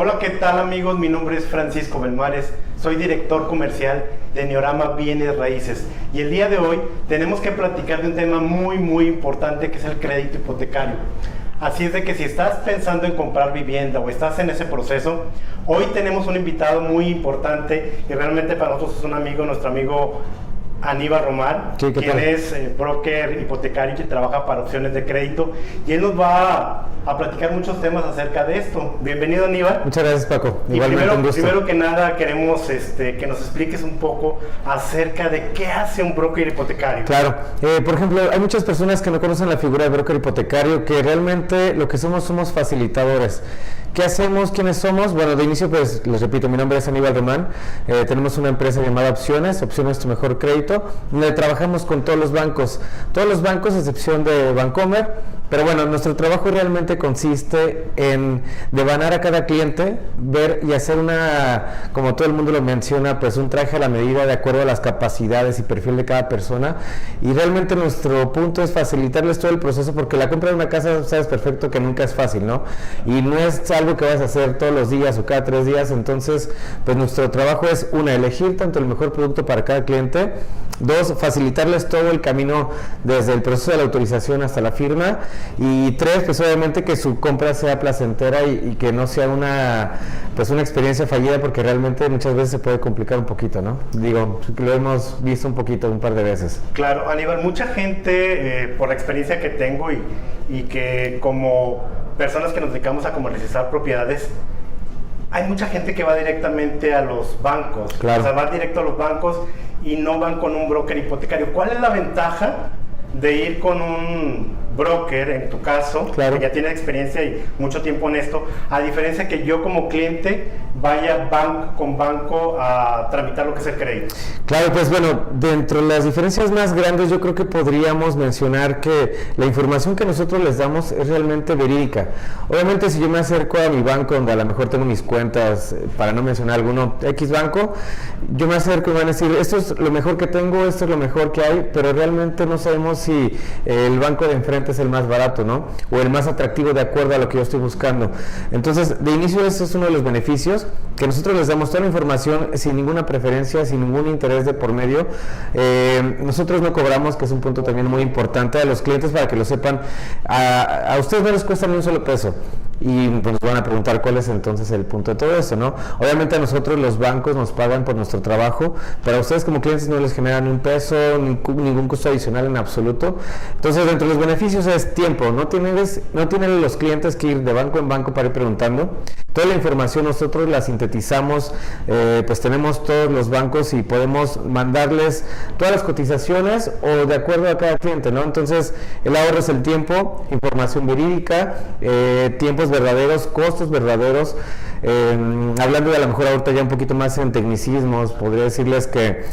Hola, ¿qué tal amigos? Mi nombre es Francisco Belmares, soy director comercial de Neorama Bienes Raíces y el día de hoy tenemos que platicar de un tema muy muy importante que es el crédito hipotecario. Así es de que si estás pensando en comprar vivienda o estás en ese proceso, hoy tenemos un invitado muy importante y realmente para nosotros es un amigo, nuestro amigo Aníbal Román, quien es eh, broker hipotecario que trabaja para opciones de crédito y él nos va a, platicar muchos temas acerca de esto. Bienvenido Aníbal. Muchas gracias Paco. Y primero, primero, que nada queremos este, que nos expliques un poco acerca de qué hace un broker hipotecario. Claro, eh, por ejemplo, hay muchas personas que no conocen la figura de broker hipotecario que realmente lo que somos somos facilitadores. ¿Qué hacemos? ¿Quiénes somos? Bueno, de inicio, pues les repito, mi nombre es Aníbal Román. Eh, tenemos una empresa llamada Opciones, Opciones Tu Mejor Crédito, donde trabajamos con todos los bancos. Todos los bancos, a excepción de Bancomer, pero bueno, nuestro trabajo realmente consiste en devanar a cada cliente, ver y hacer una, como todo el mundo lo menciona, pues un traje a la medida de acuerdo a las capacidades y perfil de cada persona. Y realmente nuestro punto es facilitarles todo el proceso porque la compra de una casa sabes perfecto que nunca es fácil, ¿no? Y no es algo que vas a hacer todos los días o cada tres días. Entonces, pues nuestro trabajo es, una, elegir tanto el mejor producto para cada cliente. Dos, facilitarles todo el camino desde el proceso de la autorización hasta la firma y tres, pues obviamente que su compra sea placentera y, que no sea una, pues una experiencia fallida porque realmente muchas veces se puede complicar un poquito, ¿no? Digo, lo hemos visto un poquito un par de veces. Claro, Aníbal, mucha gente, eh, por la experiencia que tengo y, y que como personas que nos dedicamos a comercializar propiedades, hay mucha gente que va directamente a los bancos. Claro. O sea, va directo a los bancos y no van con un broker hipotecario. ¿Cuál es la ventaja de ir con un broker, en tu caso, que ya tiene experiencia y mucho tiempo en esto, a diferencia que yo como cliente vaya banco con banco a tramitar lo que es el crédito. Claro, pues bueno, dentro de las diferencias más grandes yo creo que podríamos mencionar que la información que nosotros les damos es realmente verídica. Obviamente si yo me acerco a mi banco donde a lo mejor tengo mis cuentas, eh, para no mencionar alguno, X banco, yo me acerco y van a decir, esto es lo mejor que tengo, esto es lo mejor que hay, pero realmente no sabemos si el banco de enfrente es el más barato, ¿no? O el más atractivo de acuerdo a lo que yo estoy buscando. Entonces, de inicio, ese es uno de los beneficios, que nosotros les damos toda la información sin ninguna preferencia, sin ningún interés de por medio. Eh, nosotros no cobramos, que es un punto también muy importante a los clientes para que lo sepan. A, ustedes no les cuesta ni un solo peso y pues nos van a preguntar cuál es entonces el punto de todo eso, ¿no? Obviamente a nosotros los bancos nos pagan por nuestro trabajo, pero a ustedes como clientes no les generan un peso, ningún costo adicional en absoluto. Entonces, dentro de los beneficios es tiempo, no tienen, no tienen los clientes que ir de banco en banco para ir preguntando. Toda la información nosotros la sintetizamos, eh, pues tenemos todos los bancos y podemos mandarles todas las cotizaciones o de acuerdo a cada cliente, ¿no? Entonces, el ahorro es el tiempo, información verídica, eh, tiempos verdaderos, costos verdaderos. Eh, hablando de a lo mejor ahorita ya un poquito más en tecnicismos, podría decirles que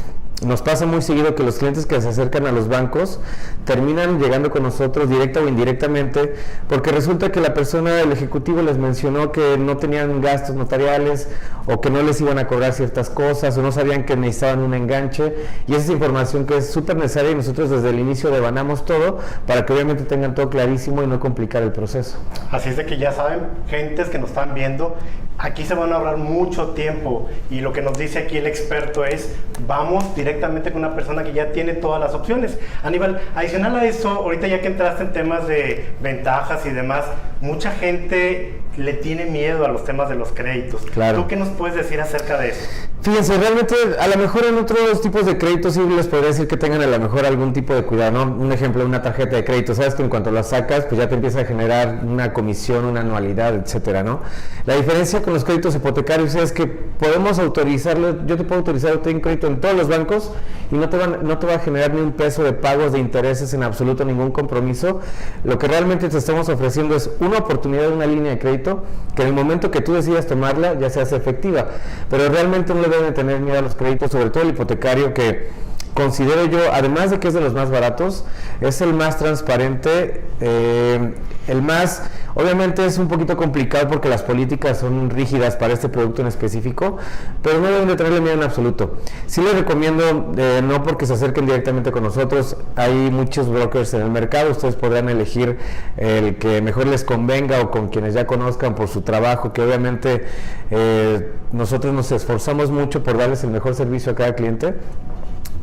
nos pasa muy seguido que los clientes que se acercan a los bancos terminan llegando con nosotros directa o indirectamente porque resulta que la persona del ejecutivo les mencionó que no tenían gastos notariales o que no les iban a cobrar ciertas cosas o no sabían que necesitaban un enganche y esa es información que es súper necesaria y nosotros desde el inicio devanamos todo para que obviamente tengan todo clarísimo y no complicar el proceso. Así es de que ya saben, gentes que nos están viendo, aquí se van a ahorrar mucho tiempo y lo que nos dice aquí el experto es vamos directamente con una persona que ya tiene todas las opciones. Aníbal, adicional a eso, ahorita ya que entraste en temas de ventajas y demás, mucha gente le tiene miedo a los temas de los créditos. Claro. ¿Tú qué nos puedes decir acerca de eso? Fíjense, realmente a lo mejor en otros tipos de créditos sí les podría decir que tengan a lo mejor algún tipo de cuidado, ¿no? Un ejemplo, una tarjeta de crédito, sabes que en cuanto la sacas, pues ya te empieza a generar una comisión, una anualidad, etcétera, ¿no? La diferencia con los créditos hipotecarios es que podemos autorizarlo, yo te puedo autorizar un crédito en todos los bancos y no te, van, no te va a generar ni un peso de pagos de intereses en absoluto, ningún compromiso. Lo que realmente te estamos ofreciendo es una oportunidad de una línea de crédito que en el momento que tú decidas tomarla ya se hace efectiva, pero realmente no le deben tener miedo a los créditos, sobre todo el hipotecario que considero yo, además de que es de los más baratos, es el más transparente, eh, el más, obviamente es un poquito complicado porque las políticas son rígidas para este producto en específico, pero no deben de tenerle miedo en absoluto. Sí les recomiendo, eh, no porque se acerquen directamente con nosotros, hay muchos brokers en el mercado, ustedes podrán elegir el que mejor les convenga o con quienes ya conozcan por su trabajo, que obviamente eh, nosotros nos esforzamos mucho por darles el mejor servicio a cada cliente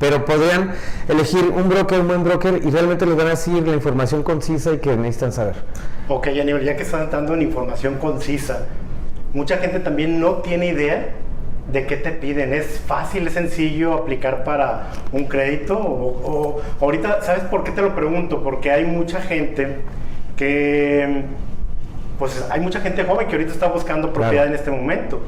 pero podrían elegir un broker, un buen broker y realmente les van a decir la información concisa y que necesitan saber. Ok, Aníbal, ya que están dando una información concisa, mucha gente también no tiene idea de qué te piden. ¿Es fácil, es sencillo aplicar para un crédito? O, ahorita, ¿sabes por qué te lo pregunto? Porque hay mucha gente que, pues hay mucha gente joven que ahorita está buscando propiedad en este momento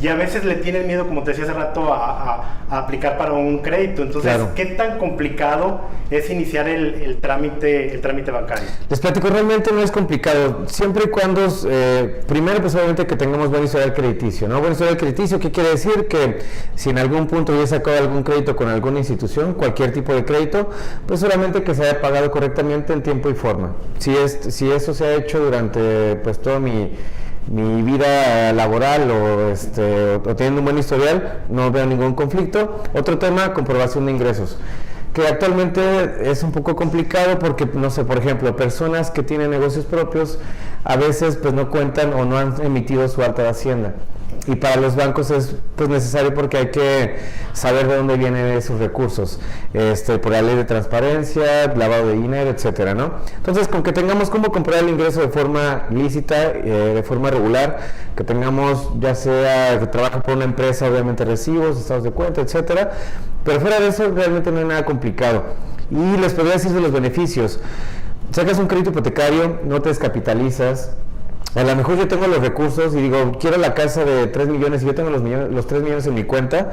y a veces le tienen miedo, como te decía hace rato, a, aplicar para un crédito. Entonces, ¿qué tan complicado es iniciar el, trámite el trámite bancario? Les platico, realmente no es complicado, siempre y cuando, eh, primero pues obviamente que tengamos buen historial crediticio, ¿no? Buen historial crediticio, ¿qué quiere decir? Que si en algún punto ya sacado algún crédito con alguna institución, cualquier tipo de crédito, pues solamente que se haya pagado correctamente en tiempo y forma. Si, es, si eso se ha hecho durante pues todo mi mi vida laboral o, este, o teniendo un buen historial, no veo ningún conflicto. Otro tema, comprobación de ingresos que actualmente es un poco complicado porque, no sé, por ejemplo, personas que tienen negocios propios a veces pues no cuentan o no han emitido su alta de hacienda y para los bancos es pues necesario porque hay que saber de dónde vienen esos recursos, este, por la ley de transparencia, lavado de dinero, etcétera, ¿no? Entonces, con que tengamos cómo comprar el ingreso de forma lícita, eh, de forma regular, que tengamos ya sea que trabaja por una empresa, obviamente recibos, estados de cuenta, etcétera, pero fuera de eso realmente no hay nada complicado. Y les podría decir de los beneficios. Sacas un crédito hipotecario, no te descapitalizas, a lo mejor yo tengo los recursos y digo, quiero la casa de 3 millones y yo tengo los, millones, los 3 millones en mi cuenta,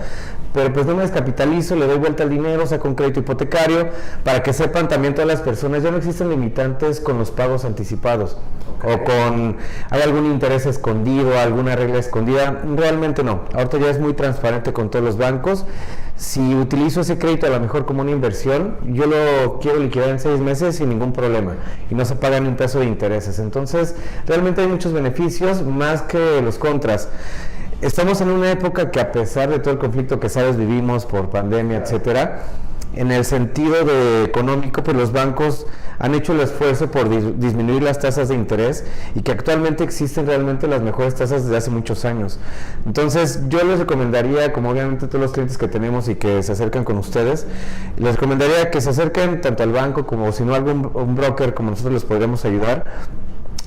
pero pues no me descapitalizo, le doy vuelta al dinero, saco un crédito hipotecario, para que sepan también todas las personas, ya no existen limitantes con los pagos anticipados. O con, hay algún interés escondido, alguna regla escondida, realmente no, ahorita ya es muy transparente con todos los bancos si utilizo ese crédito a lo mejor como una inversión, yo lo quiero liquidar en seis meses sin ningún problema y no se paga ni un peso de intereses. Entonces, realmente hay muchos beneficios más que los contras. Estamos en una época que a pesar de todo el conflicto que sabes vivimos por pandemia, etcétera, en el sentido de económico, pues los bancos han hecho el esfuerzo por disminuir las tasas de interés y que actualmente existen realmente las mejores tasas desde hace muchos años. Entonces, yo les recomendaría, como obviamente todos los clientes que tenemos y que se acercan con ustedes, les recomendaría que se acerquen tanto al banco como si no algún un broker como nosotros les podríamos ayudar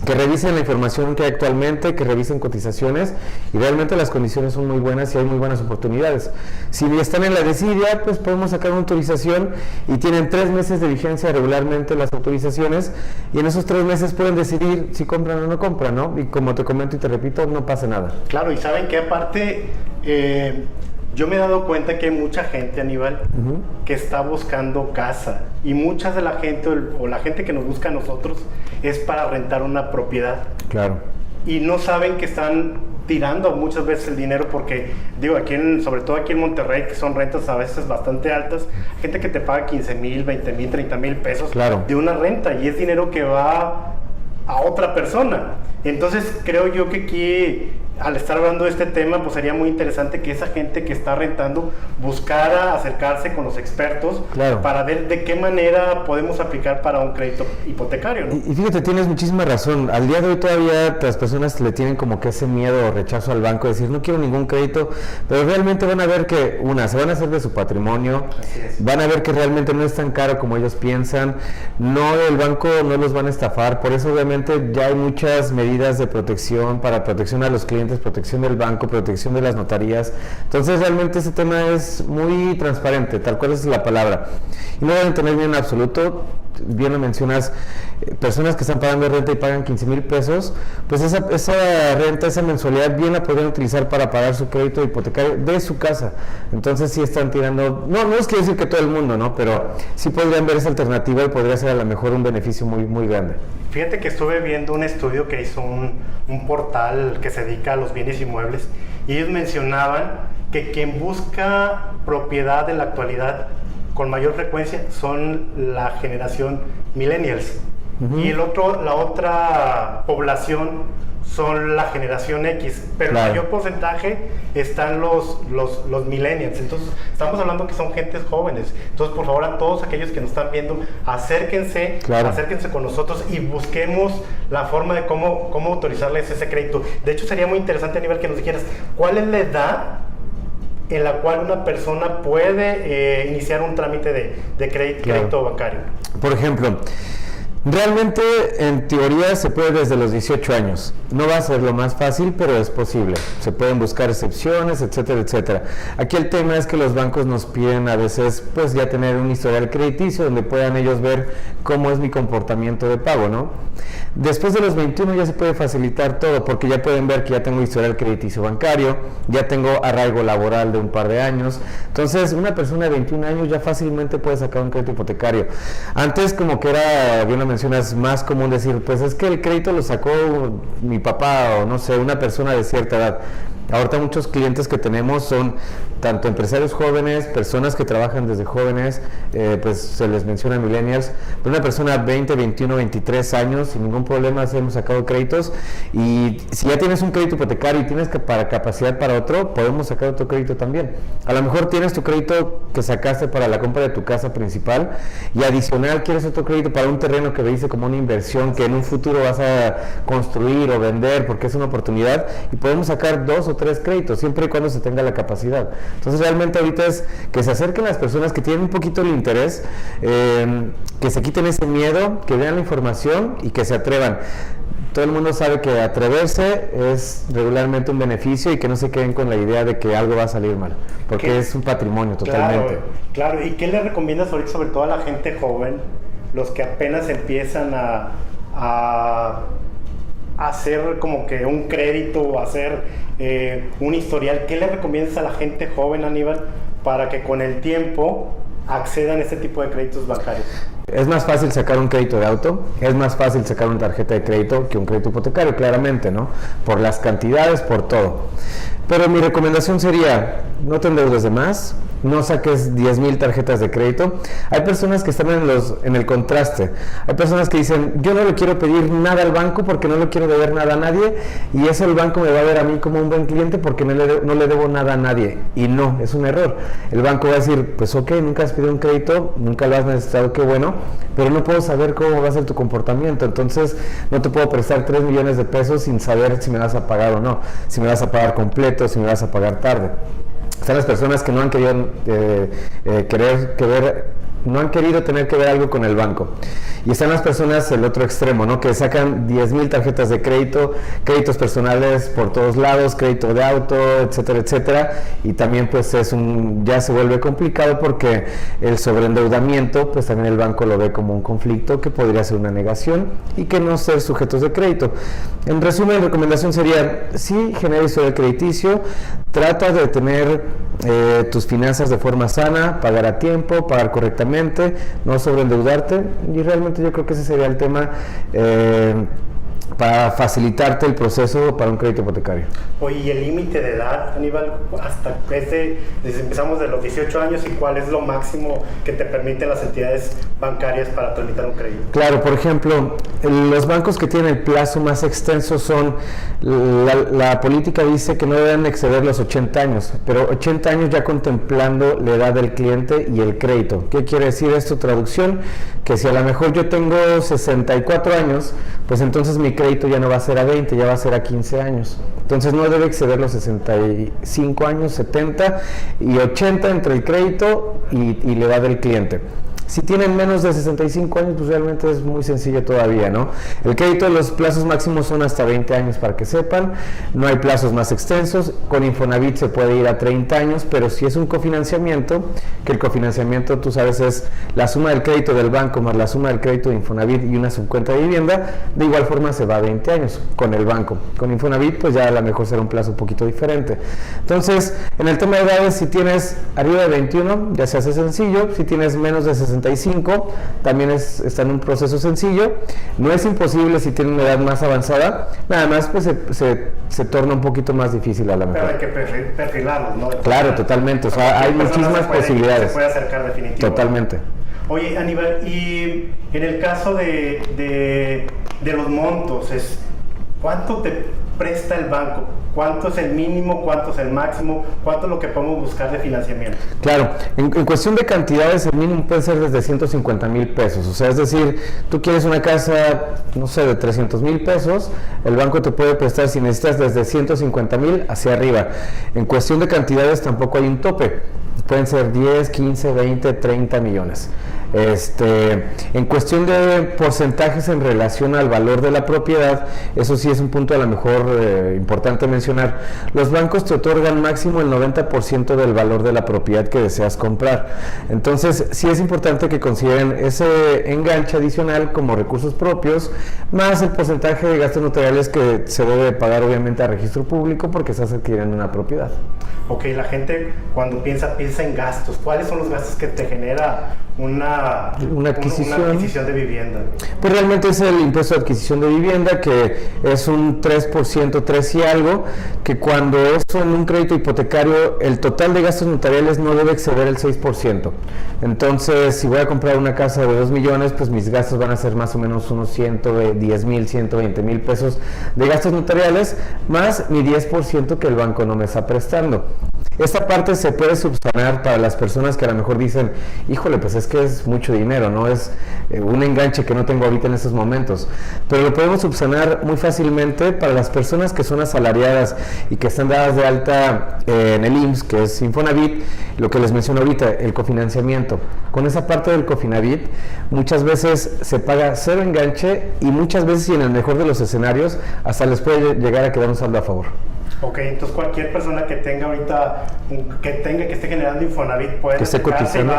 que revisen la información que hay actualmente, que revisen cotizaciones y realmente las condiciones son muy buenas y hay muy buenas oportunidades. Si están en la desidia, pues podemos sacar una autorización y tienen tres meses de vigencia regularmente las autorizaciones y en esos tres meses pueden decidir si compran o no compran, ¿no? Y como te comento y te repito, no pasa nada. Claro, y saben que aparte... Eh, yo me he dado cuenta que hay mucha gente, Aníbal, que está buscando casa. Y mucha de la gente, o la gente que nos busca a nosotros, es para rentar una propiedad. Claro. Y no saben que están tirando muchas veces el dinero porque, digo, aquí en, sobre todo aquí en Monterrey, que son rentas a veces bastante altas, gente que te paga 15 mil, 20 mil, 30 mil pesos de una renta y es dinero que va a otra persona. Entonces creo yo que aquí al estar hablando de este tema, pues sería muy interesante que esa gente que está rentando buscara acercarse con los expertos para ver de qué manera podemos aplicar para un crédito hipotecario. Y, fíjate, tienes muchísima razón. Al día de hoy todavía las personas le tienen como que ese miedo o rechazo al banco, decir no quiero ningún crédito, pero realmente van a ver que, una, se van a hacer de su patrimonio, van a ver que realmente no es tan caro como ellos piensan, no, el banco no los van a estafar, por eso obviamente ya hay muchas medidas de protección para protección a los clientes protección del banco, protección de las notarías. Entonces realmente ese tema es muy transparente, tal cual es la palabra. Y no deben tener bien en absoluto, bien lo mencionas, eh, personas que están pagando renta y pagan 15 mil pesos, pues esa, esa renta, esa mensualidad bien la podrían utilizar para pagar su crédito hipotecario de su casa. Entonces sí están tirando, no, no es que decir que todo el mundo, ¿no? Pero sí podrían ver esa alternativa y podría ser a lo mejor un beneficio muy, muy grande. Fíjate que estuve viendo un estudio que hizo un, un portal que se dedica a los bienes inmuebles y ellos mencionaban que quien busca propiedad en la actualidad con mayor frecuencia son la generación millennials. Y el otro, la otra población son la generación X, pero el mayor porcentaje están los, los, los, millennials. Entonces, estamos hablando que son gentes jóvenes. Entonces, por favor, a todos aquellos que nos están viendo, acérquense, acérquense con nosotros y busquemos la forma de cómo, cómo autorizarles ese crédito. De hecho, sería muy interesante, a nivel que nos dijeras, ¿cuál es la edad en la cual una persona puede eh, iniciar un trámite de, de crédito, crédito bancario? Por ejemplo, Realmente, en teoría, se puede desde los 18 años. No va a ser lo más fácil, pero es posible. Se pueden buscar excepciones, etcétera, etcétera. Aquí el tema es que los bancos nos piden a veces, pues, ya tener un historial crediticio donde puedan ellos ver cómo es mi comportamiento de pago, ¿no? Después de los 21 ya se puede facilitar todo, porque ya pueden ver que ya tengo historial crediticio bancario, ya tengo arraigo laboral de un par de años. Entonces, una persona de 21 años ya fácilmente puede sacar un crédito hipotecario. Antes, como que era, bien mencionas, más común decir, pues es que el crédito lo sacó mi papá o no sé, una persona de cierta edad. Ahorita muchos clientes que tenemos son tanto empresarios jóvenes, personas que trabajan desde jóvenes, eh, pues se les menciona millennials, pero una persona 20, 21, 23 años, sin ningún problema hemos sacado créditos y si ya tienes un crédito hipotecario y tienes que para capacidad para otro, podemos sacar otro crédito también. A lo mejor tienes tu crédito que sacaste para la compra de tu casa principal y adicional quieres otro crédito para un terreno que dice como una inversión que en un futuro vas a construir o vender porque es una oportunidad y podemos sacar dos o tres créditos siempre y cuando se tenga la capacidad. Entonces realmente ahorita es que se acerquen las personas que tienen un poquito el interés, em, que se quiten ese miedo, que vean la información y que se atrevan. Todo el mundo sabe que atreverse es regularmente un beneficio y que no se queden con la idea de que algo va a salir mal, porque es un patrimonio totalmente. Claro, ¿y qué le recomiendas ahorita sobre todo a la gente joven, los que apenas empiezan a, a hacer como que un crédito o hacer eh, un historial, ¿qué le recomiendas a la gente joven, Aníbal, para que con el tiempo accedan a este tipo de créditos bancarios? Es más fácil sacar un crédito de auto, es más fácil sacar una tarjeta de crédito que un crédito hipotecario, claramente, ¿no? Por las cantidades, por todo. Pero mi recomendación sería, no te endeudes de más, no saques 10.000 tarjetas de crédito. Hay personas que están en, los, en el contraste. Hay personas que dicen, yo no le quiero pedir nada al banco porque no le quiero deber nada a nadie y eso el banco me va a ver a mí como un buen cliente porque no le, no le debo nada a nadie. Y no, es un error. El banco va a decir, pues ok, nunca has pedido un crédito, nunca lo has necesitado, qué bueno, pero no puedo saber cómo va a ser tu comportamiento. Entonces no te puedo prestar 3 millones de pesos sin saber si me vas a pagar o no, si me vas a pagar completo, si me vas a pagar tarde. Están las personas que no han querido eh, eh, querer que ver no han querido tener que ver algo con el banco. Y están las personas el otro extremo, ¿no? Que sacan 10 mil tarjetas de crédito, créditos personales por todos lados, crédito de auto, etcétera, etcétera. Y también pues es un, ya se vuelve complicado porque el sobreendeudamiento, pues también el banco lo ve como un conflicto que podría ser una negación y que no ser sujetos de crédito. En resumen, la recomendación sería, sí, genera historial crediticio, trata de tener eh, tus finanzas de forma sana, pagar a tiempo, pagar correctamente, no sobreendeudarte y realmente yo creo que ese sería el tema. Eh, para facilitarte el proceso para un crédito hipotecario. Oye, ¿y el límite de edad, Aníbal? Hasta desde, empezamos de los 18 años y cuál es lo máximo que te permiten las entidades bancarias para tramitar un crédito? Claro, por ejemplo, los bancos que tienen el plazo más extenso son, la, política dice que no deben exceder los 80 años, pero 80 años ya contemplando la edad del cliente y el crédito. ¿Qué quiere decir esto? Traducción, que si a lo mejor yo tengo 64 años, pues entonces mi crédito ya no va a ser a 20, ya va a ser a 15 años. Entonces no debe exceder los 65 años, 70 y 80 entre el crédito y, y la edad del cliente. Si tienen menos de 65 años, pues realmente es muy sencillo todavía, ¿no? El crédito los plazos máximos son hasta 20 años para que sepan, no hay plazos más extensos, con Infonavit se puede ir a 30 años, pero si es un cofinanciamiento, que el cofinanciamiento tú sabes es la suma del crédito del banco más la suma del crédito de Infonavit y una subcuenta de vivienda, de igual forma se va a 20 años con el banco. Con Infonavit pues ya a lo mejor será un plazo un poquito diferente. Entonces, en el tema de edades, si tienes arriba de 21, ya se hace sencillo, si tienes menos de 65, 65, también es, está en un proceso sencillo. No es imposible si tiene una edad más avanzada, nada más pues se, se, torna un poquito más difícil a la mejor. Pero hay que perfilarlos, ¿no? Claro, totalmente, o sea, hay muchísimas posibilidades. Se puede acercar definitivamente. Totalmente. Oye, Aníbal, y en el caso de, de, de los montos, es, ¿cuánto te presta el banco? ¿Cuánto es el mínimo? ¿Cuánto es el máximo? ¿Cuánto es lo que podemos buscar de financiamiento? Claro, en, cuestión de cantidades, el mínimo puede ser desde 150 mil pesos. O sea, es decir, tú quieres una casa, no sé, de 300 mil pesos, el banco te puede prestar si necesitas desde 150 mil hacia arriba. En cuestión de cantidades tampoco hay un tope. Pueden ser 10, 15, 20, 30 millones. Este, en cuestión de porcentajes en relación al valor de la propiedad, eso sí es un punto a lo mejor eh, importante mencionar. Los bancos te otorgan máximo el 90% del valor de la propiedad que deseas comprar. Entonces, sí es importante que consideren ese enganche adicional como recursos propios, más el porcentaje de gastos notariales que se debe pagar obviamente a registro público porque estás adquiriendo una propiedad. Ok, la gente cuando piensa, piensa en gastos. ¿Cuáles son los gastos que te genera una, una, adquisición. de vivienda? Pues realmente es el impuesto de adquisición de vivienda, que es un 3%, 3 y algo, que cuando es en un crédito hipotecario, el total de gastos notariales no debe exceder el 6%. Entonces, si voy a comprar una casa de 2 millones, pues mis gastos van a ser más o menos unos 110 mil, 120 mil pesos de gastos notariales, más mi 10% que el banco no me está prestando. Esta parte se puede subsanar para las personas que a lo mejor dicen, híjole, pues es que es mucho dinero, ¿no? Es eh, un enganche que no tengo ahorita en estos momentos. Pero lo podemos subsanar muy fácilmente para las personas que son asalariadas y que están dadas de alta eh, en el IMSS, que es Infonavit, lo que les menciono ahorita, el cofinanciamiento. Con esa parte del Cofinavit, muchas veces se paga cero enganche y muchas veces, y en el mejor de los escenarios, hasta les puede llegar a quedar un saldo a favor. Ok, entonces cualquier persona que tenga ahorita, que tenga, que esté generando Infonavit puede que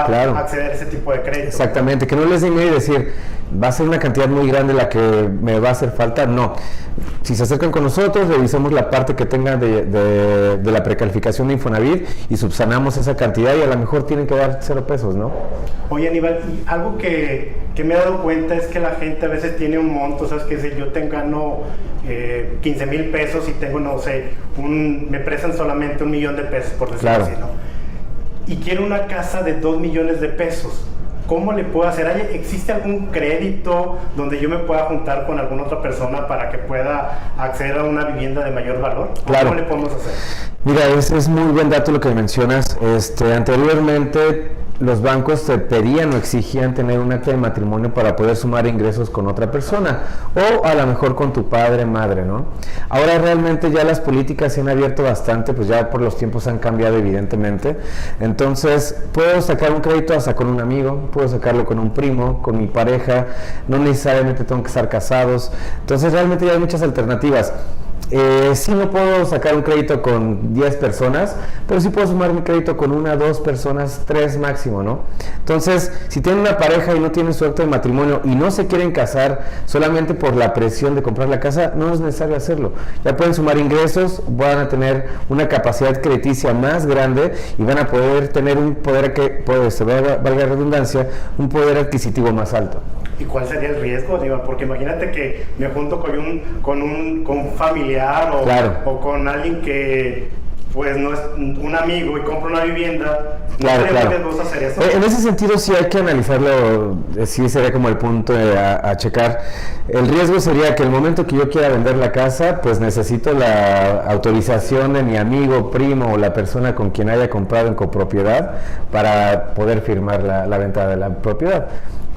claro. acceder a ese tipo de crédito. Exactamente, que no les den y decir, va a ser una cantidad muy grande la que me va a hacer falta, no. Si se acercan con nosotros, revisamos la parte que tenga de, de, la precalificación de Infonavit y subsanamos esa cantidad y a lo mejor tienen que dar cero pesos, ¿no? Oye Aníbal, algo que, que, me he dado cuenta es que la gente a veces tiene un monto, ¿sabes? Que si yo tengo, gano eh, 15 mil pesos y tengo, no sé, un, me prestan solamente un millón de pesos, por decirlo así, ¿no? Y quiero una casa de 2 millones de pesos. ¿Cómo le puedo hacer? ¿Existe algún crédito donde yo me pueda juntar con alguna otra persona para que pueda acceder a una vivienda de mayor valor? Claro. ¿Cómo le podemos hacer? Mira, es, es muy buen dato lo que mencionas. Este, anteriormente los bancos te pedían o exigían tener un acta de matrimonio para poder sumar ingresos con otra persona o a lo mejor con tu padre, madre, ¿no? Ahora realmente ya las políticas se han abierto bastante, pues ya por los tiempos han cambiado evidentemente. Entonces, puedo sacar un crédito hasta con un amigo, puedo sacarlo con un primo, con mi pareja, no necesariamente tengo que estar casados. Entonces, realmente ya hay muchas alternativas. Eh, no puedo sacar un crédito con 10 personas, pero sí puedo sumar mi crédito con una, dos personas, tres máximo, ¿no? Entonces, si tienen una pareja y no tienen su acto de matrimonio y no se quieren casar solamente por la presión de comprar la casa, no es necesario hacerlo. Ya pueden sumar ingresos, van a tener una capacidad crediticia más grande y van a poder tener un poder que, pues, valga la redundancia, un poder adquisitivo más alto. ¿Y cuál sería el riesgo, Aníbal? Porque imagínate que me junto con un, con un, con familiar o, o con alguien que pues no es un amigo y compro una vivienda, claro, claro. Hacer eso? Eh, en ese sentido sí hay que analizarlo, eh, sí sería como el punto a, a, checar. El riesgo sería que el momento que yo quiera vender la casa, pues necesito la autorización de mi amigo, primo o la persona con quien haya comprado en copropiedad para poder firmar la, la venta de la propiedad.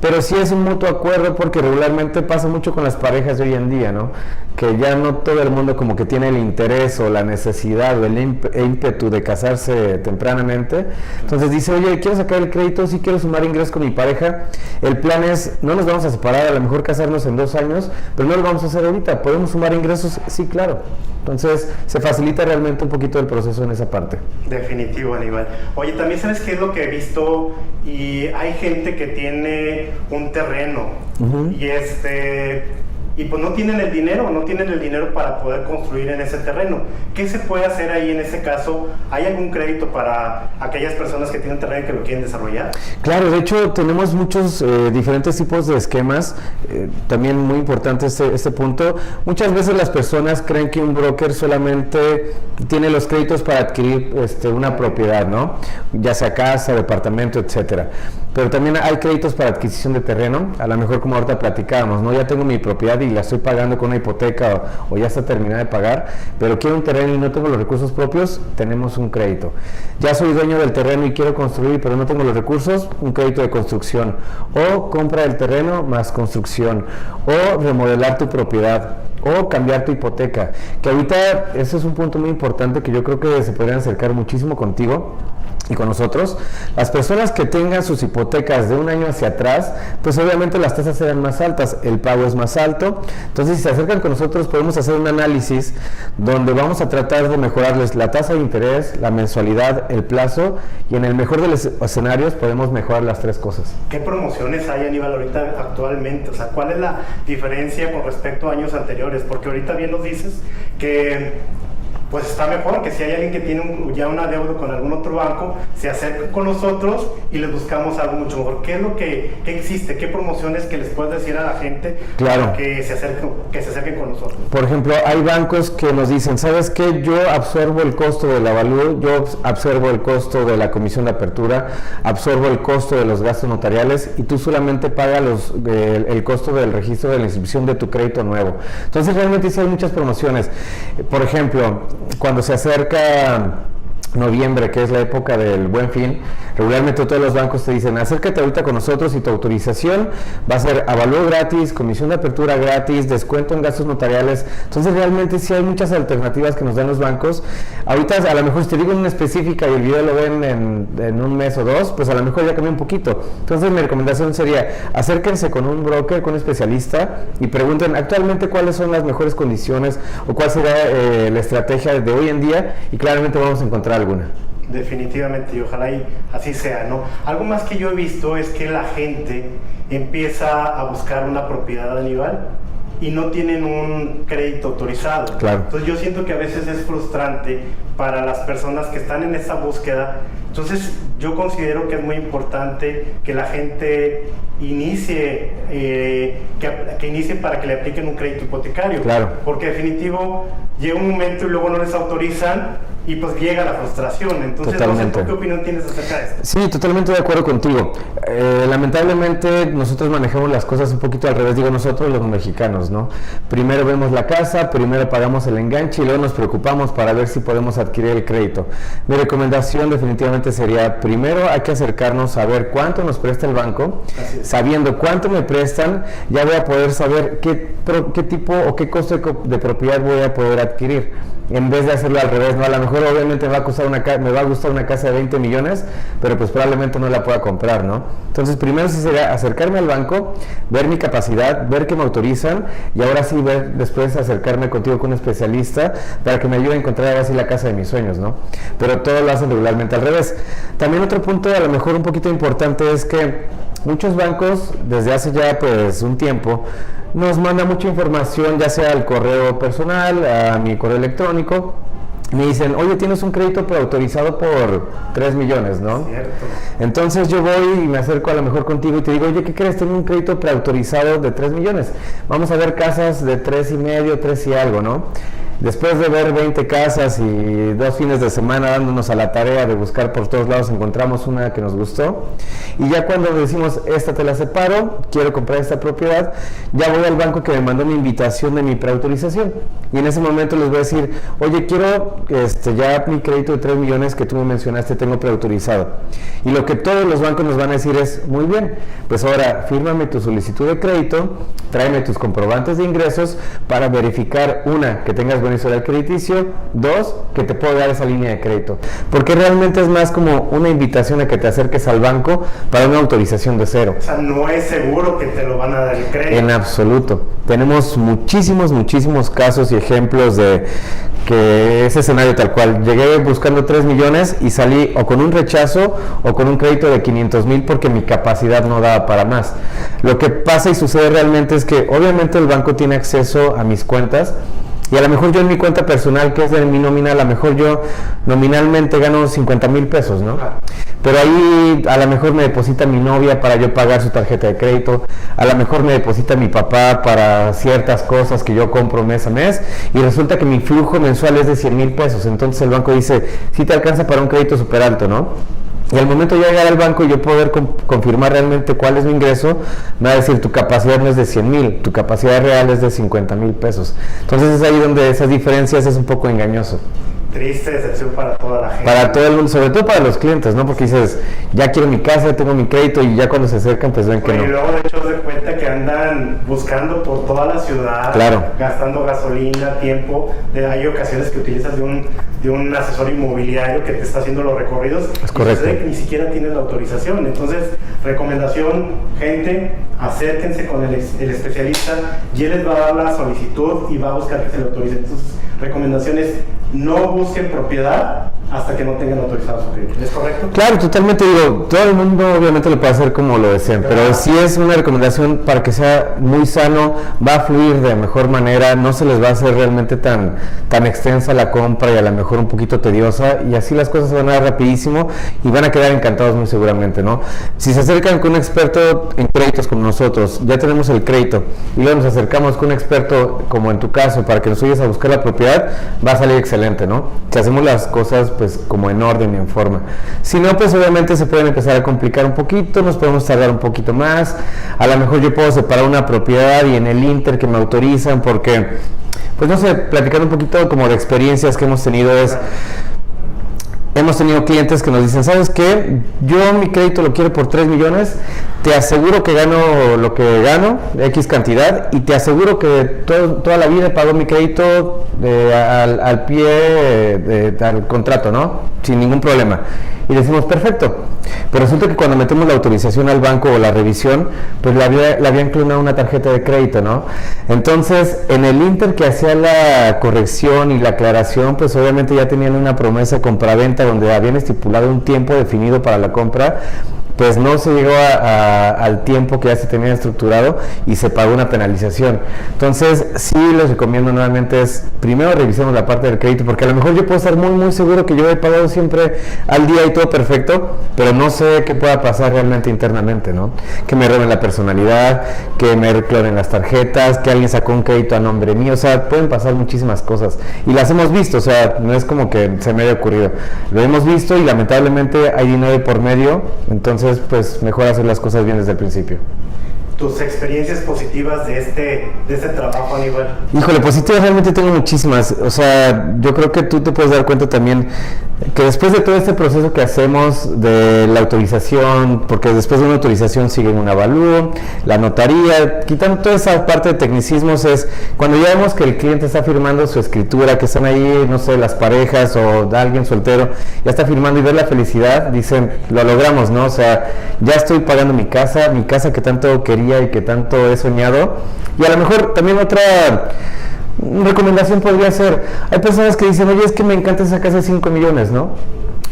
Pero sí es un mutuo acuerdo porque regularmente pasa mucho con las parejas de hoy en día, ¿no? Que ya no todo el mundo como que tiene el interés o la necesidad o el ímpetu de casarse tempranamente. Entonces dice, oye, quiero sacar el crédito, sí quiero sumar ingresos con mi pareja. El plan es, no nos vamos a separar, a lo mejor casarnos en dos años, pero no lo vamos a hacer ahorita. ¿Podemos sumar ingresos? Sí, claro. Entonces se facilita realmente un poquito el proceso en esa parte. Definitivo, Aníbal. Oye, también sabes qué es lo que he visto y hay gente que tiene un terreno y este y pues no tienen el dinero, no tienen el dinero para poder construir en ese terreno. ¿Qué se puede hacer ahí en ese caso? ¿Hay algún crédito para aquellas personas que tienen terreno y que lo quieren desarrollar? Claro, de hecho tenemos muchos eh, diferentes tipos de esquemas, eh, también muy importante este, este punto. Muchas veces las personas creen que un broker solamente tiene los créditos para adquirir este, una propiedad, ¿no? Ya sea casa, departamento, etcétera. Pero también hay créditos para adquisición de terreno, a lo mejor como ahorita platicábamos, ¿no? Ya tengo mi propiedad y la estoy pagando con una hipoteca o, ya está terminada de pagar, pero quiero un terreno y no tengo los recursos propios, tenemos un crédito. Ya soy dueño del terreno y quiero construir, pero no tengo los recursos, un crédito de construcción. O compra del terreno más construcción. O remodelar tu propiedad o cambiar tu hipoteca. Que ahorita ese es un punto muy importante que yo creo que se podrían acercar muchísimo contigo y con nosotros, las personas que tengan sus hipotecas de un año hacia atrás, pues obviamente las tasas serán más altas, el pago es más alto. Entonces, si se acercan con nosotros, podemos hacer un análisis donde vamos a tratar de mejorarles la tasa de interés, la mensualidad, el plazo y en el mejor de los escenarios podemos mejorar las tres cosas. ¿Qué promociones hay, Aníbal, ahorita actualmente? O sea, ¿cuál es la diferencia con respecto a años anteriores? Porque ahorita bien nos dices que pues está mejor que si hay alguien que tiene ya una deuda con algún otro banco, se acerque con nosotros y les buscamos algo mucho mejor. ¿Qué es lo que existe? ¿Qué promociones que les puedes decir a la gente claro. que, se acerquen, que se acerquen con nosotros? Por ejemplo, hay bancos que nos dicen, ¿sabes qué? Yo absorbo el costo del avalúo, yo absorbo el costo de la comisión de apertura, absorbo el costo de los gastos notariales y tú solamente pagas los, el, costo del registro de la inscripción de tu crédito nuevo. Entonces realmente sí hay muchas promociones. Por ejemplo, cuando se acerca noviembre, que es la época del buen fin, regularmente todos los bancos te dicen, acércate ahorita con nosotros y tu autorización va a ser avalúo gratis, comisión de apertura gratis, descuento en gastos notariales. Entonces realmente sí hay muchas alternativas que nos dan los bancos. Ahorita a lo mejor si te digo una específica y el video lo ven en, un mes o dos, pues a lo mejor ya cambia un poquito. Entonces mi recomendación sería, acérquense con un broker, con un especialista y pregunten actualmente cuáles son las mejores condiciones o cuál será eh, la estrategia de hoy en día y claramente vamos a encontrar alguna. Definitivamente, y ojalá y así sea, ¿no? Algo más que yo he visto es que la gente empieza a buscar una propiedad a nivel y no tienen un crédito autorizado. Claro. Entonces yo siento que a veces es frustrante para las personas que están en esa búsqueda. Entonces yo considero que es muy importante que la gente inicie, eh, que, que, inicie para que le apliquen un crédito hipotecario. Claro. Porque definitivo llega un momento y luego no les autorizan y pues llega la frustración. Entonces, totalmente. ¿qué opinión tienes acerca de esto? Sí, totalmente de acuerdo contigo. Eh, lamentablemente nosotros manejamos las cosas un poquito al revés, digo nosotros los mexicanos, ¿no? Primero vemos la casa, primero pagamos el enganche y luego nos preocupamos para ver si podemos adquirir el crédito. Mi recomendación definitivamente sería, primero hay que acercarnos a ver cuánto nos presta el banco, sabiendo cuánto me prestan, ya voy a poder saber qué, qué tipo o qué costo de propiedad voy a poder adquirir en vez de hacerlo al revés, ¿no? A lo mejor obviamente me va a costar una me va a gustar una casa de 20 millones, pero pues probablemente no la pueda comprar, ¿no? Entonces, primero sí sería acercarme al banco, ver mi capacidad, ver que me autorizan y ahora sí ver después acercarme contigo con un especialista para que me ayude a encontrar ahora sí la casa de mis sueños, ¿no? Pero todo lo hacen regularmente al revés. También otro punto a lo mejor un poquito importante es que muchos bancos desde hace ya pues un tiempo nos manda mucha información, ya sea al correo personal, a mi correo electrónico. Me dicen, oye, tienes un crédito preautorizado por 3 millones, ¿no? Entonces yo voy y me acerco a lo mejor contigo y te digo, oye, ¿qué crees? Tengo un crédito preautorizado de 3 millones. Vamos a ver casas de 3 y medio, 3 y algo, ¿no? Después de ver 20 casas y dos fines de semana dándonos a la tarea de buscar por todos lados, encontramos una que nos gustó. Y ya cuando decimos, esta te la separo, quiero comprar esta propiedad, ya voy al banco que me mandó una invitación de mi preautorización. Y en ese momento les voy a decir, oye, quiero este, ya mi crédito de 3 millones que tú me mencionaste, tengo preautorizado. Y lo que todos los bancos nos van a decir es, muy bien, pues ahora fírmame tu solicitud de crédito, tráeme tus comprobantes de ingresos para verificar, una, que tengas buen historial crediticio, dos, que te puedo dar esa línea de crédito. Porque realmente es más como una invitación a que te acerques al banco para una autorización de cero. O sea, no es seguro que te lo van a dar el crédito. En absoluto. Tenemos muchísimos, muchísimos casos y ejemplos de que ese escenario tal cual. Llegué buscando 3 millones y salí o con un rechazo o con un crédito de 500 mil porque mi capacidad no daba para más. Lo que pasa y sucede realmente es que obviamente el banco tiene acceso a mis cuentas, y a lo mejor yo en mi cuenta personal, que es de mi nómina, a lo mejor yo nominalmente gano 50 mil pesos, ¿no? Pero ahí a lo mejor me deposita mi novia para yo pagar su tarjeta de crédito, a lo mejor me deposita mi papá para ciertas cosas que yo compro mes a mes y resulta que mi flujo mensual es de 100 mil pesos. Entonces el banco dice, si te alcanza para un crédito súper alto, ¿no? Y al momento de llegar al banco y yo poder confirmar realmente cuál es mi ingreso, me va a decir tu capacidad no es de 100 mil, tu capacidad real es de 50 mil pesos. Entonces es ahí donde esas diferencias es un poco engañoso triste decepción para toda la gente. Para todo el mundo, sobre todo para los clientes, ¿no? Porque dices, ya quiero mi casa, tengo mi crédito y ya cuando se acercan pues ven que no. Y luego de hecho se cuenta que andan buscando por toda la ciudad, claro. gastando gasolina, tiempo. De, hay ocasiones que utilizas de un, de un asesor inmobiliario que te está haciendo los recorridos. Es correcto. que ni siquiera tienes la autorización. Entonces, recomendación, gente, acérquense con el, el especialista y él les va a dar la solicitud y va a buscar que se le autorice. Entonces, recomendaciones no busquen propiedad hasta que no tengan autorizado su crédito. ¿Es correcto? Claro, totalmente. Digo, todo el mundo obviamente lo puede hacer como lo desean, pero si es una recomendación para que sea muy sano, va a fluir de mejor manera, no se les va a hacer realmente tan, tan extensa la compra y a lo mejor un poquito tediosa, y así las cosas van a dar rapidísimo y van a quedar encantados muy seguramente, ¿no? Si se acercan con un experto en créditos como nosotros, ya tenemos el crédito, y luego nos acercamos con un experto como en tu caso para que nos ayudes a buscar la propiedad, va a salir excelente, ¿no? Si hacemos las cosas pues como en orden y en forma. Si no, pues obviamente se pueden empezar a complicar un poquito, nos podemos tardar un poquito más. A lo mejor yo puedo separar una propiedad y en el Inter que me autorizan porque, pues no sé, platicando un poquito como de experiencias que hemos tenido es hemos tenido clientes que nos dicen, ¿sabes qué? Yo mi crédito lo quiero por 3 millones, te aseguro que gano lo que gano, X cantidad, y te aseguro que toda la vida pago mi crédito eh, al, pie del contrato, ¿no? Sin ningún problema. Y decimos, perfecto. Pero resulta que cuando metemos la autorización al banco o la revisión, pues la había, la había inclinado una tarjeta de crédito, ¿no? Entonces, en el Inter que hacía la corrección y la aclaración, pues obviamente ya tenían una promesa de compraventa donde habían estipulado un tiempo definido para la compra pues no se llegó al tiempo que ya se tenía estructurado y se pagó una penalización. Entonces, sí les recomiendo nuevamente es, primero revisemos la parte del crédito, porque a lo mejor yo puedo estar muy, muy seguro que yo he pagado siempre al día y todo perfecto, pero no sé qué pueda pasar realmente internamente, ¿no? Que me roben la personalidad, que me recloren las tarjetas, que alguien sacó un crédito a nombre mío, o sea, pueden pasar muchísimas cosas. Y las hemos visto, o sea, no es como que se me haya ocurrido. Lo hemos visto y lamentablemente hay dinero por medio, entonces entonces, pues mejor hacer las cosas bien desde el principio tus experiencias positivas de este, de este trabajo, Aníbal? Híjole, positivas realmente tengo muchísimas. O sea, yo creo que tú te puedes dar cuenta también que después de todo este proceso que hacemos de la autorización, porque después de una autorización sigue un avalúo, la notaría, quitando toda esa parte de tecnicismos, es cuando ya vemos que el cliente está firmando su escritura, que están ahí, no sé, las parejas o alguien soltero, ya está firmando y ver la felicidad, dicen, lo logramos, ¿no? O sea, ya estoy pagando mi casa, mi casa que tanto quería y que tanto he soñado. Y a lo mejor también otra recomendación podría ser, hay personas que dicen, oye, es que me encanta esa casa de 5 millones, ¿no?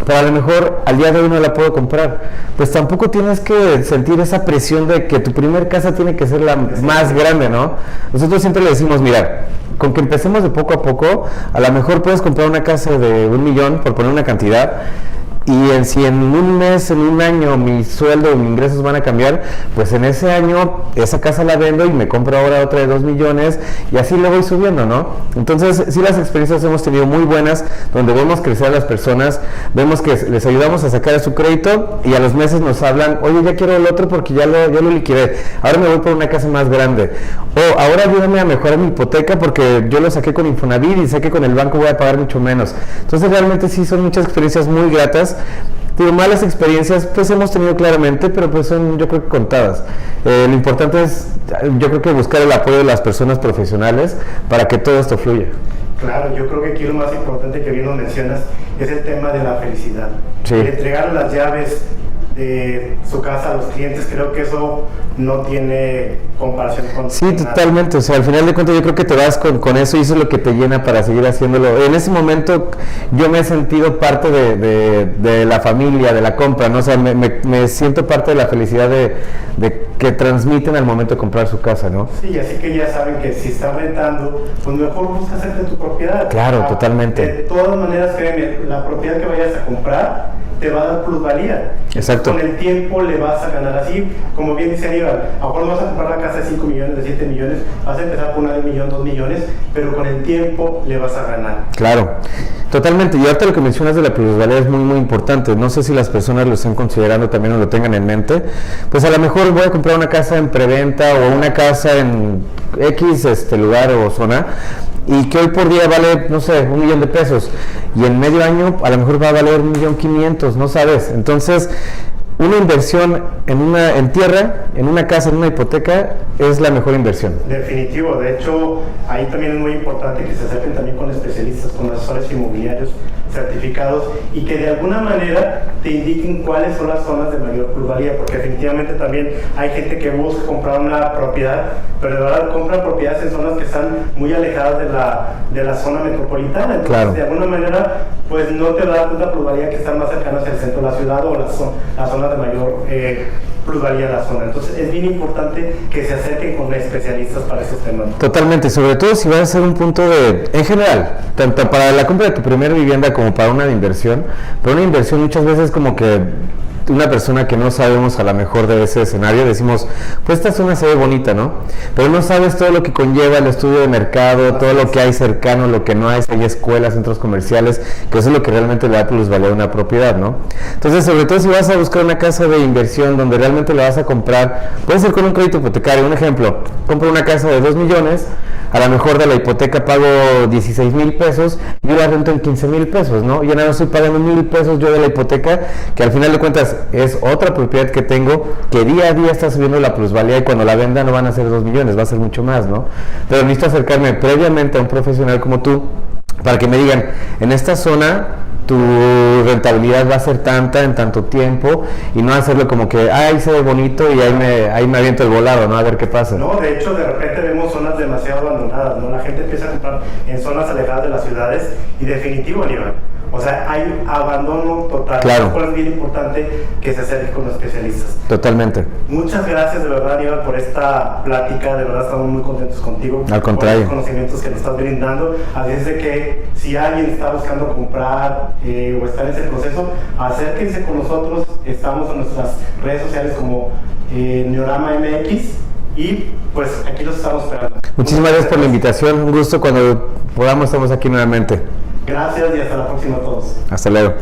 Pero a lo mejor al día de hoy no la puedo comprar. Pues tampoco tienes que sentir esa presión de que tu primer casa tiene que ser la más grande, ¿no? Nosotros siempre le decimos, mira, con que empecemos de poco a poco, a lo mejor puedes comprar una casa de un millón, por poner una cantidad, y en, si en un mes, en un año mi sueldo, mis ingresos van a cambiar, pues en ese año esa casa la vendo y me compro ahora otra de 2 millones y así le voy subiendo, ¿no? Entonces, sí las experiencias hemos tenido muy buenas, donde vemos crecer a las personas, vemos que les ayudamos a sacar su crédito y a los meses nos hablan, oye, ya quiero el otro porque ya lo, ya lo liquidé, ahora me voy por una casa más grande. O ahora ayúdame a mejorar mi hipoteca porque yo lo saqué con Infonavit y sé que con el banco voy a pagar mucho menos. Entonces, realmente sí son muchas experiencias muy gratas Digo, malas experiencias pues hemos tenido claramente, pero pues son yo creo que contadas. Eh, lo importante es yo creo que buscar el apoyo de las personas profesionales para que todo esto fluya. Claro, yo creo que aquí lo más importante que bien lo mencionas es el tema de la felicidad. El entregar las llaves su casa a los clientes, creo que eso no tiene comparación con... Sí, totalmente, o sea, al final de cuentas yo creo que te vas con, con, eso y eso es lo que te llena para seguir haciéndolo. En ese momento yo me he sentido parte de, de, la familia, de la compra, ¿no? O sea, me, me, siento parte de la felicidad de, de, que transmiten al momento de comprar su casa, ¿no? Sí, así que ya saben que si están rentando, pues mejor busca hacerte tu propiedad. Claro, totalmente. De todas maneras, créeme, la propiedad que vayas a comprar te va a dar plusvalía. Exacto. Con el tiempo le vas a ganar así, como bien dice Aníbal, a lo mejor vas a comprar la casa de 5 millones, de 7 millones, vas a empezar por una de millón, 2 millones, pero con el tiempo le vas a ganar. Claro, totalmente. Y ahorita lo que mencionas de la plusvalía es muy, muy importante. No sé si las personas lo están considerando también o lo tengan en mente. Pues a lo mejor voy a comprar una casa en preventa o una casa en X este lugar o zona y que hoy por día vale, no sé, un millón de pesos y en medio año a lo mejor va a valer un millón quinientos, no sabes. Entonces, una inversión en una en tierra, en una casa, en una hipoteca es la mejor inversión. Definitivo, de hecho, ahí también es muy importante que se acerquen también con especialistas, con asesores inmobiliarios certificados y que de alguna manera te indiquen cuáles son las zonas de mayor plusvalía, porque definitivamente también hay gente que busca comprar una propiedad, pero de verdad compran propiedades en zonas que están muy alejadas de la, de la zona metropolitana, entonces de alguna manera pues no te va a dar tanta plusvalía que están más cercanas al centro de la ciudad o las, las zonas de mayor eh, plusvalía de la zona. Entonces es bien importante que se acerquen con especialistas para esos temas. Totalmente, sobre todo si vas a ser un punto de, en general, tanto para la compra de tu primera vivienda como para una de inversión, pero una inversión muchas veces como que una persona que no sabemos a lo mejor de ese escenario, decimos, pues esta zona se ve bonita, ¿no? Pero no sabes todo lo que conlleva el estudio de mercado, todo lo que hay cercano, lo que no hay, hay escuelas, centros comerciales, que eso es lo que realmente le da plusvalía a una propiedad, ¿no? Entonces, sobre todo si vas a buscar una casa de inversión donde realmente la vas a comprar, puede ser con un crédito hipotecario, un ejemplo, compro una casa de 2 millones, a lo mejor de la hipoteca pago 16 mil pesos, yo la rento en 15 mil pesos, ¿no? Yo nada estoy pagando mil pesos yo de la hipoteca, que al final de cuentas es otra propiedad que tengo que día a día está subiendo la plusvalía y cuando la venda no van a ser 2 millones, va a ser mucho más, ¿no? Pero necesito acercarme previamente a un profesional como tú para que me digan, en esta zona tu rentabilidad va a ser tanta en tanto tiempo y no hacerlo como que, ay, se ve bonito y ahí me, ahí me aviento el volado, ¿no? A ver qué pasa. No, de hecho, de repente vemos zonas demasiado abandonadas, ¿no? La gente empieza a comprar en zonas alejadas de las ciudades y definitivo, nivel o sea, hay abandono total. Claro. Es bien importante que se acerque con los especialistas. Totalmente. Muchas gracias de verdad, Aníbal, por esta plática. De verdad estamos muy contentos contigo. Al contrario. Por los conocimientos que nos estás brindando. Así es de que si alguien está buscando comprar eh, o estar en ese proceso, acérquense con nosotros. Estamos en nuestras redes sociales como eh, Neorama MX y pues aquí los estamos esperando. Muchísimas gracias por la invitación. Un gusto cuando podamos estamos aquí nuevamente. Gracias y hasta la próxima a todos. Hasta luego.